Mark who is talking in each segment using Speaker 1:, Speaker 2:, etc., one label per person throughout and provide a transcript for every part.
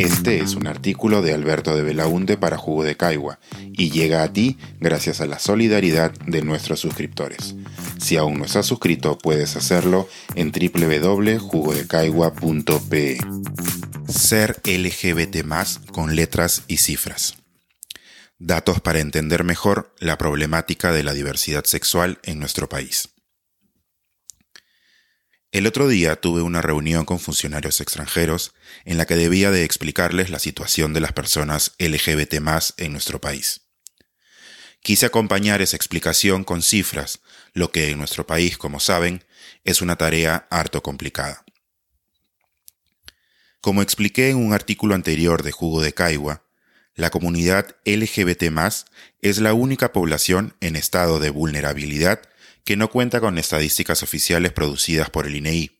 Speaker 1: Este es un artículo de Alberto de Belaunte para Jugo de Caigua y llega a ti gracias a la solidaridad de nuestros suscriptores. Si aún no estás suscrito, puedes hacerlo en www.jugodecaigua.pe. Ser LGBT con letras y cifras. Datos para entender mejor la problemática de la diversidad sexual en nuestro país. El otro día tuve una reunión con funcionarios extranjeros en la que debía de explicarles la situación de las personas LGBT en nuestro país. Quise acompañar esa explicación con cifras, lo que en nuestro país, como saben, es una tarea harto complicada. Como expliqué en un artículo anterior de Jugo de Caigua, la comunidad LGBT es la única población en estado de vulnerabilidad que no cuenta con estadísticas oficiales producidas por el INEI. E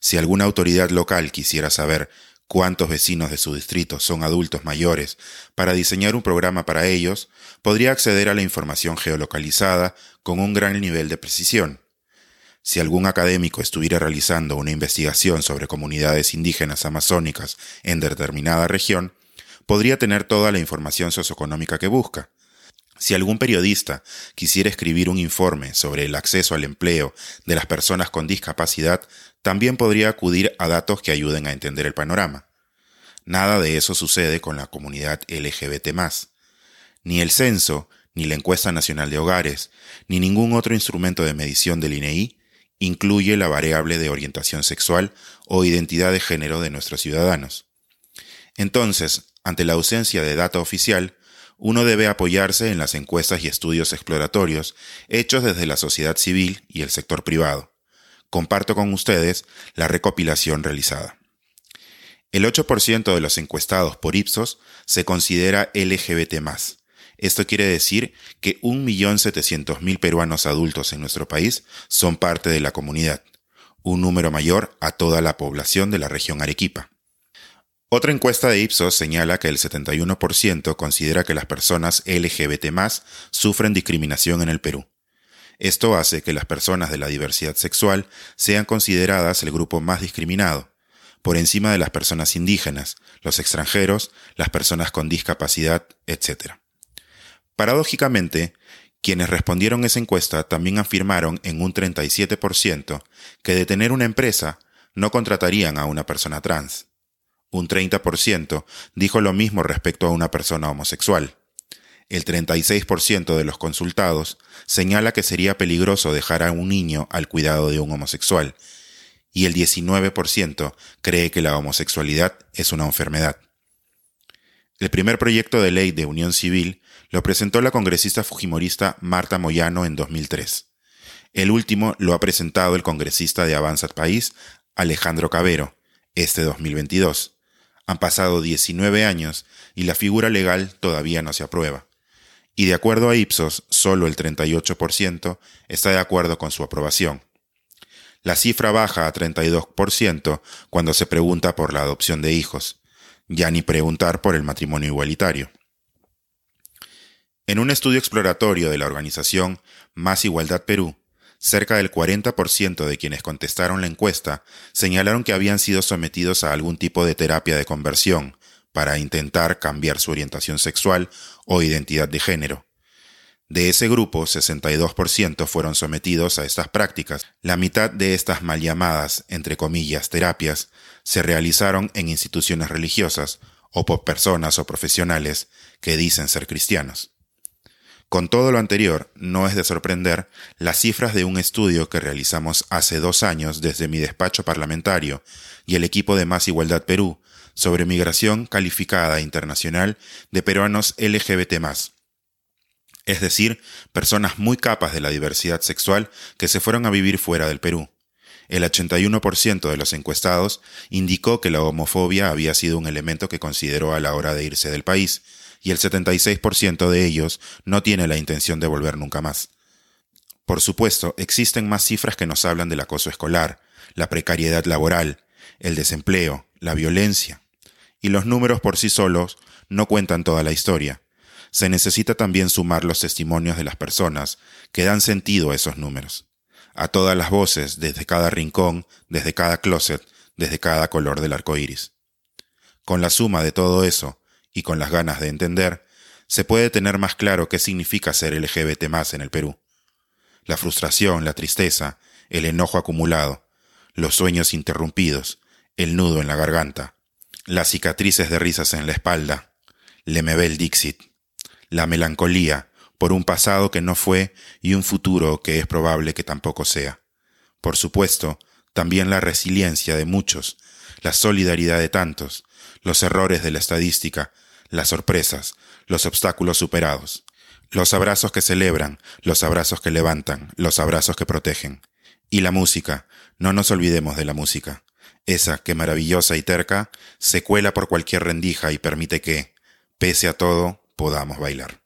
Speaker 1: si alguna autoridad local quisiera saber cuántos vecinos de su distrito son adultos mayores para diseñar un programa para ellos, podría acceder a la información geolocalizada con un gran nivel de precisión. Si algún académico estuviera realizando una investigación sobre comunidades indígenas amazónicas en determinada región, podría tener toda la información socioeconómica que busca. Si algún periodista quisiera escribir un informe sobre el acceso al empleo de las personas con discapacidad, también podría acudir a datos que ayuden a entender el panorama. Nada de eso sucede con la comunidad LGBT. Ni el censo, ni la encuesta nacional de hogares, ni ningún otro instrumento de medición del INEI incluye la variable de orientación sexual o identidad de género de nuestros ciudadanos. Entonces, ante la ausencia de data oficial, uno debe apoyarse en las encuestas y estudios exploratorios hechos desde la sociedad civil y el sector privado. Comparto con ustedes la recopilación realizada. El 8% de los encuestados por Ipsos se considera LGBT. Esto quiere decir que 1.700.000 peruanos adultos en nuestro país son parte de la comunidad, un número mayor a toda la población de la región Arequipa. Otra encuesta de Ipsos señala que el 71% considera que las personas LGBT sufren discriminación en el Perú. Esto hace que las personas de la diversidad sexual sean consideradas el grupo más discriminado, por encima de las personas indígenas, los extranjeros, las personas con discapacidad, etc. Paradójicamente, quienes respondieron esa encuesta también afirmaron en un 37% que de tener una empresa no contratarían a una persona trans un 30% dijo lo mismo respecto a una persona homosexual. El 36% de los consultados señala que sería peligroso dejar a un niño al cuidado de un homosexual, y el 19% cree que la homosexualidad es una enfermedad. El primer proyecto de ley de unión civil lo presentó la congresista fujimorista Marta Moyano en 2003. El último lo ha presentado el congresista de Avanza País, Alejandro Cabero, este 2022. Han pasado 19 años y la figura legal todavía no se aprueba. Y de acuerdo a Ipsos, solo el 38% está de acuerdo con su aprobación. La cifra baja a 32% cuando se pregunta por la adopción de hijos, ya ni preguntar por el matrimonio igualitario. En un estudio exploratorio de la organización Más Igualdad Perú, cerca del 40% de quienes contestaron la encuesta señalaron que habían sido sometidos a algún tipo de terapia de conversión para intentar cambiar su orientación sexual o identidad de género. De ese grupo, 62% fueron sometidos a estas prácticas. La mitad de estas mal llamadas, entre comillas, terapias, se realizaron en instituciones religiosas o por personas o profesionales que dicen ser cristianos. Con todo lo anterior, no es de sorprender las cifras de un estudio que realizamos hace dos años desde mi despacho parlamentario y el equipo de Más Igualdad Perú sobre migración calificada internacional de peruanos LGBT es decir, personas muy capas de la diversidad sexual que se fueron a vivir fuera del Perú. El 81% de los encuestados indicó que la homofobia había sido un elemento que consideró a la hora de irse del país, y el 76% de ellos no tiene la intención de volver nunca más. Por supuesto, existen más cifras que nos hablan del acoso escolar, la precariedad laboral, el desempleo, la violencia. Y los números por sí solos no cuentan toda la historia. Se necesita también sumar los testimonios de las personas que dan sentido a esos números, a todas las voces, desde cada rincón, desde cada closet, desde cada color del arco iris. Con la suma de todo eso y con las ganas de entender, se puede tener más claro qué significa ser LGBT más en el Perú. La frustración, la tristeza, el enojo acumulado, los sueños interrumpidos, el nudo en la garganta, las cicatrices de risas en la espalda, Lemebel Dixit, la melancolía por un pasado que no fue y un futuro que es probable que tampoco sea. Por supuesto, también la resiliencia de muchos, la solidaridad de tantos, los errores de la estadística, las sorpresas, los obstáculos superados, los abrazos que celebran, los abrazos que levantan, los abrazos que protegen. Y la música, no nos olvidemos de la música, esa que maravillosa y terca se cuela por cualquier rendija y permite que, pese a todo, podamos bailar.